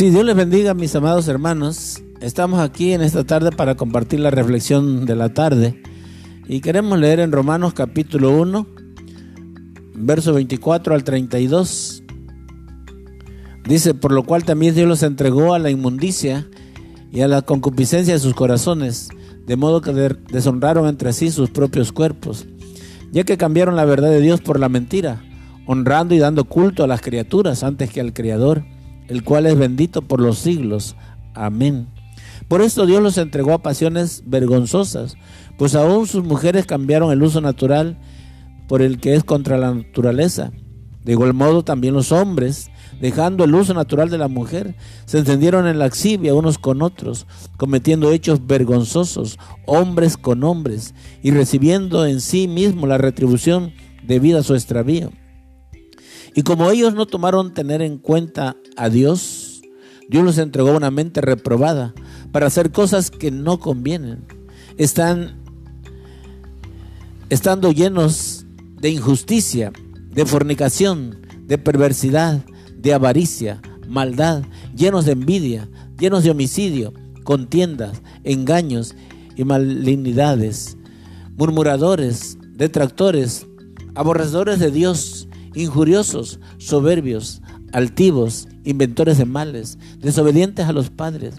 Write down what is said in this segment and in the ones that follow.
Sí, Dios les bendiga, mis amados hermanos. Estamos aquí en esta tarde para compartir la reflexión de la tarde y queremos leer en Romanos capítulo 1, verso 24 al 32. Dice, por lo cual también Dios los entregó a la inmundicia y a la concupiscencia de sus corazones, de modo que deshonraron entre sí sus propios cuerpos, ya que cambiaron la verdad de Dios por la mentira, honrando y dando culto a las criaturas antes que al Creador el cual es bendito por los siglos. Amén. Por esto Dios los entregó a pasiones vergonzosas, pues aún sus mujeres cambiaron el uso natural por el que es contra la naturaleza. De igual modo también los hombres, dejando el uso natural de la mujer, se encendieron en la laxivia unos con otros, cometiendo hechos vergonzosos, hombres con hombres, y recibiendo en sí mismo la retribución debida a su extravío. Y como ellos no tomaron tener en cuenta a Dios, Dios los entregó una mente reprobada para hacer cosas que no convienen. Están estando llenos de injusticia, de fornicación, de perversidad, de avaricia, maldad, llenos de envidia, llenos de homicidio, contiendas, engaños y malignidades, murmuradores, detractores, aborrecedores de Dios, injuriosos, soberbios, altivos, inventores de males, desobedientes a los padres,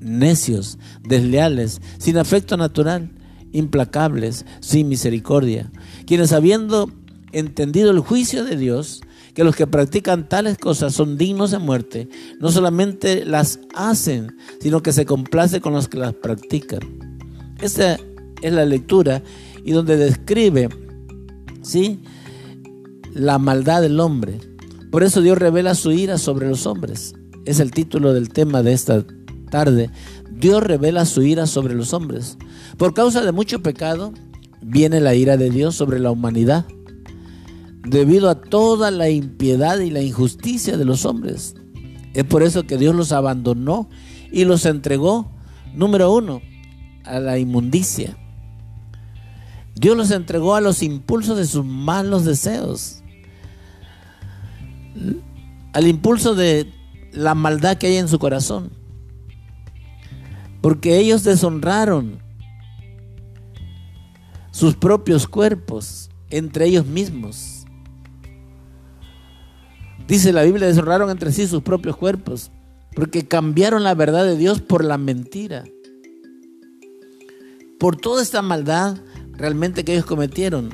necios, desleales, sin afecto natural, implacables, sin misericordia, quienes habiendo entendido el juicio de Dios, que los que practican tales cosas son dignos de muerte, no solamente las hacen, sino que se complace con los que las practican. Esta es la lectura y donde describe, ¿sí? La maldad del hombre. Por eso Dios revela su ira sobre los hombres. Es el título del tema de esta tarde. Dios revela su ira sobre los hombres. Por causa de mucho pecado viene la ira de Dios sobre la humanidad. Debido a toda la impiedad y la injusticia de los hombres. Es por eso que Dios los abandonó y los entregó, número uno, a la inmundicia. Dios los entregó a los impulsos de sus malos deseos al impulso de la maldad que hay en su corazón. Porque ellos deshonraron sus propios cuerpos entre ellos mismos. Dice la Biblia, deshonraron entre sí sus propios cuerpos, porque cambiaron la verdad de Dios por la mentira. Por toda esta maldad realmente que ellos cometieron.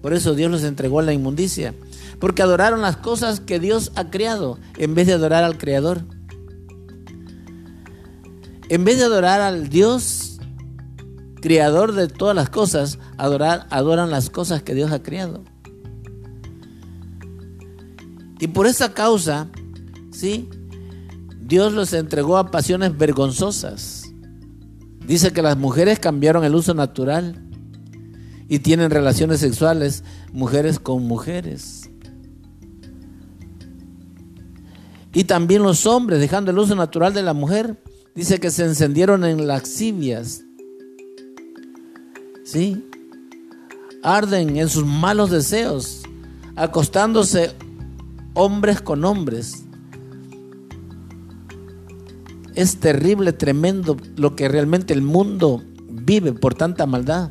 Por eso Dios los entregó a la inmundicia porque adoraron las cosas que Dios ha creado en vez de adorar al Creador. En vez de adorar al Dios creador de todas las cosas, adorar, adoran las cosas que Dios ha creado. Y por esa causa, ¿sí? Dios los entregó a pasiones vergonzosas. Dice que las mujeres cambiaron el uso natural y tienen relaciones sexuales mujeres con mujeres. Y también los hombres, dejando el uso natural de la mujer, dice que se encendieron en laxivias. ¿Sí? Arden en sus malos deseos, acostándose hombres con hombres. Es terrible, tremendo lo que realmente el mundo vive por tanta maldad.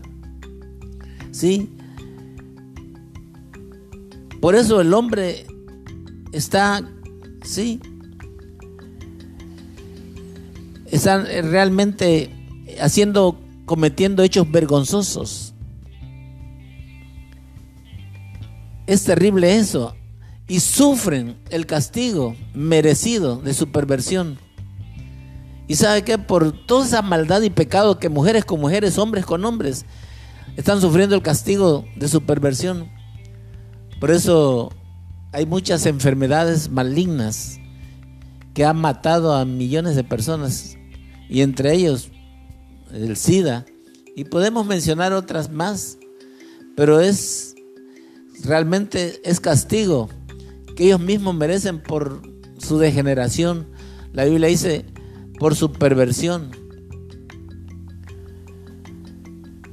¿Sí? Por eso el hombre está Sí. Están eh, realmente haciendo, cometiendo hechos vergonzosos. Es terrible eso. Y sufren el castigo merecido de su perversión. Y sabe que por toda esa maldad y pecado que mujeres con mujeres, hombres con hombres, están sufriendo el castigo de su perversión. Por eso hay muchas enfermedades malignas que han matado a millones de personas y entre ellos el SIDA y podemos mencionar otras más, pero es realmente es castigo que ellos mismos merecen por su degeneración. La Biblia dice por su perversión.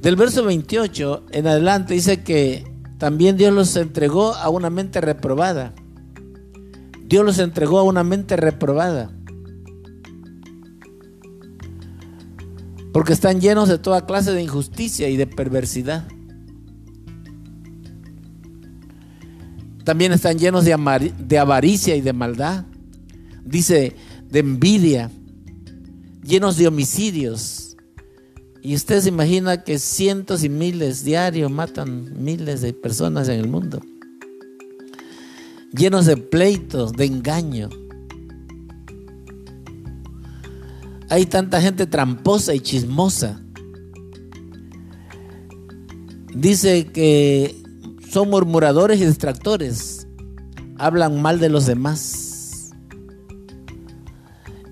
Del verso 28 en adelante dice que también Dios los entregó a una mente reprobada. Dios los entregó a una mente reprobada. Porque están llenos de toda clase de injusticia y de perversidad. También están llenos de, de avaricia y de maldad. Dice, de envidia, llenos de homicidios, y usted se imagina que cientos y miles diarios matan miles de personas en el mundo. Llenos de pleitos, de engaño. Hay tanta gente tramposa y chismosa. Dice que son murmuradores y distractores. Hablan mal de los demás.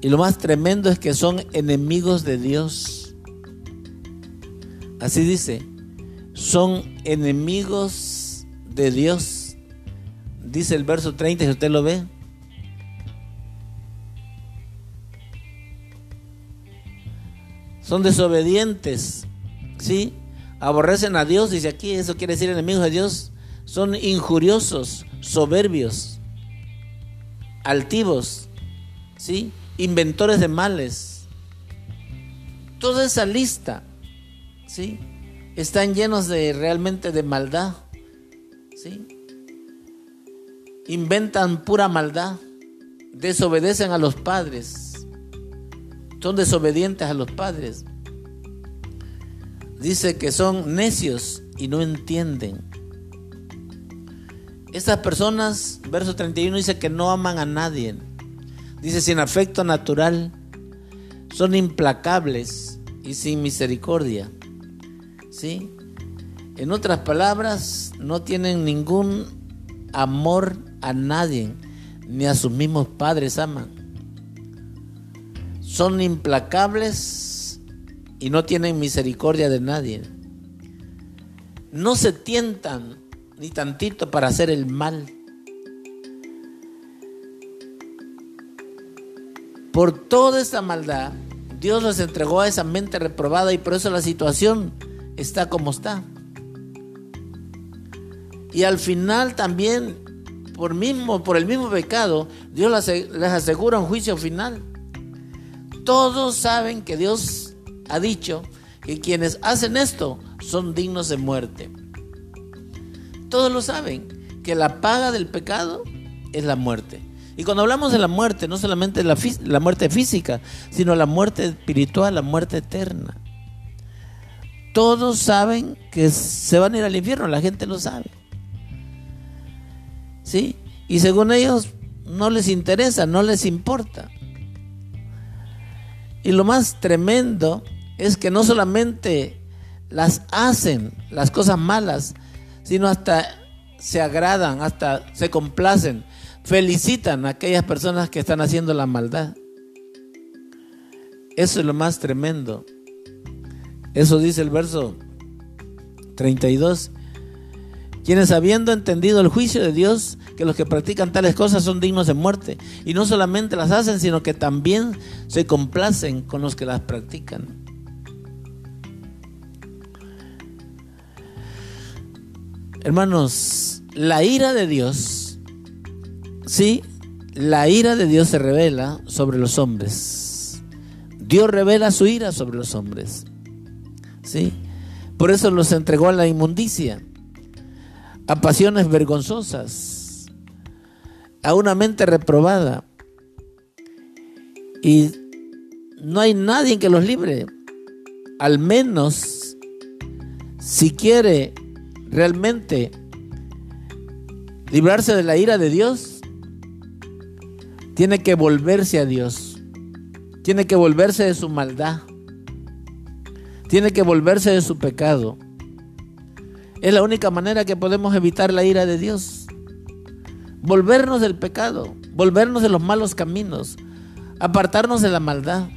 Y lo más tremendo es que son enemigos de Dios. Así dice, son enemigos de Dios. Dice el verso 30, si usted lo ve. Son desobedientes, ¿sí? Aborrecen a Dios, dice aquí, eso quiere decir enemigos de Dios son injuriosos, soberbios, altivos, ¿sí? inventores de males. Toda esa lista, ¿sí? Están llenos de realmente de maldad, ¿sí? Inventan pura maldad, desobedecen a los padres, son desobedientes a los padres. Dice que son necios y no entienden. Estas personas, verso 31 dice que no aman a nadie. Dice sin afecto natural, son implacables y sin misericordia. ¿Sí? En otras palabras, no tienen ningún amor a nadie, ni a sus mismos padres aman. Son implacables y no tienen misericordia de nadie. No se tientan ni tantito para hacer el mal. Por toda esa maldad, Dios los entregó a esa mente reprobada y por eso la situación está como está. Y al final también, por, mismo, por el mismo pecado, Dios les asegura un juicio final. Todos saben que Dios ha dicho que quienes hacen esto son dignos de muerte. Todos lo saben, que la paga del pecado es la muerte. Y cuando hablamos de la muerte, no solamente la, la muerte física, sino la muerte espiritual, la muerte eterna. Todos saben que se van a ir al infierno, la gente lo sabe. ¿Sí? Y según ellos no les interesa, no les importa. Y lo más tremendo es que no solamente las hacen las cosas malas, sino hasta se agradan, hasta se complacen, felicitan a aquellas personas que están haciendo la maldad. Eso es lo más tremendo. Eso dice el verso 32. Quienes habiendo entendido el juicio de Dios, que los que practican tales cosas son dignos de muerte, y no solamente las hacen, sino que también se complacen con los que las practican. Hermanos, la ira de Dios, sí, la ira de Dios se revela sobre los hombres. Dios revela su ira sobre los hombres. ¿Sí? Por eso los entregó a la inmundicia, a pasiones vergonzosas, a una mente reprobada. Y no hay nadie que los libre. Al menos, si quiere realmente librarse de la ira de Dios, tiene que volverse a Dios. Tiene que volverse de su maldad. Tiene que volverse de su pecado. Es la única manera que podemos evitar la ira de Dios. Volvernos del pecado, volvernos de los malos caminos, apartarnos de la maldad.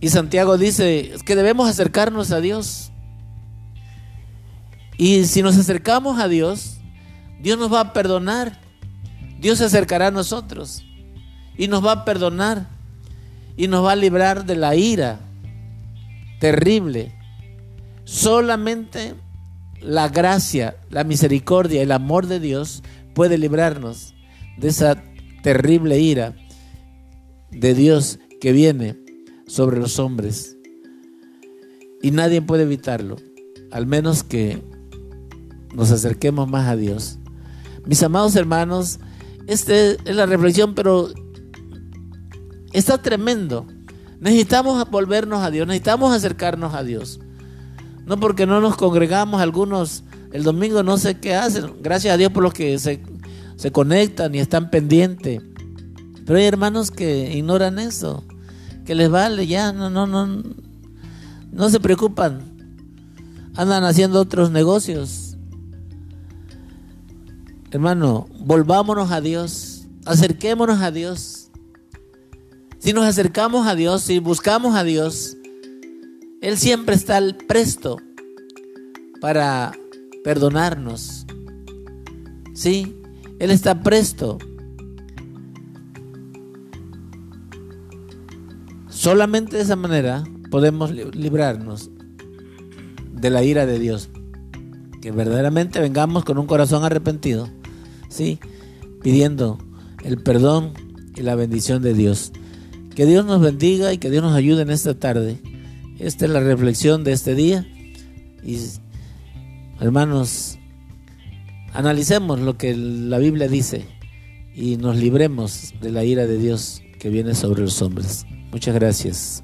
Y Santiago dice que debemos acercarnos a Dios y si nos acercamos a Dios, Dios nos va a perdonar. Dios se acercará a nosotros y nos va a perdonar y nos va a librar de la ira terrible. Solamente la gracia, la misericordia, el amor de Dios puede librarnos de esa terrible ira de Dios que viene sobre los hombres. Y nadie puede evitarlo, al menos que nos acerquemos más a Dios. Mis amados hermanos, esta es la reflexión, pero está tremendo. Necesitamos volvernos a Dios, necesitamos acercarnos a Dios. No porque no nos congregamos, algunos el domingo no sé qué hacen. Gracias a Dios por los que se, se conectan y están pendientes. Pero hay hermanos que ignoran eso, que les vale ya, no, no, no, no se preocupan. Andan haciendo otros negocios. Hermano, volvámonos a Dios, acerquémonos a Dios. Si nos acercamos a Dios, si buscamos a Dios, Él siempre está presto para perdonarnos. Sí, Él está presto. Solamente de esa manera podemos librarnos de la ira de Dios. Que verdaderamente vengamos con un corazón arrepentido, ¿sí? Pidiendo el perdón y la bendición de Dios. Que Dios nos bendiga y que Dios nos ayude en esta tarde. Esta es la reflexión de este día. Y hermanos, analicemos lo que la Biblia dice y nos libremos de la ira de Dios que viene sobre los hombres. Muchas gracias.